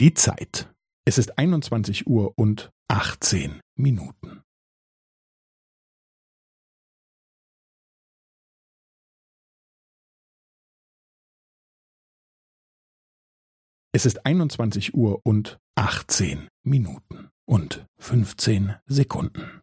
Die Zeit. Es ist 21 Uhr und 18 Minuten. Es ist 21 Uhr und 18 Minuten und 15 Sekunden.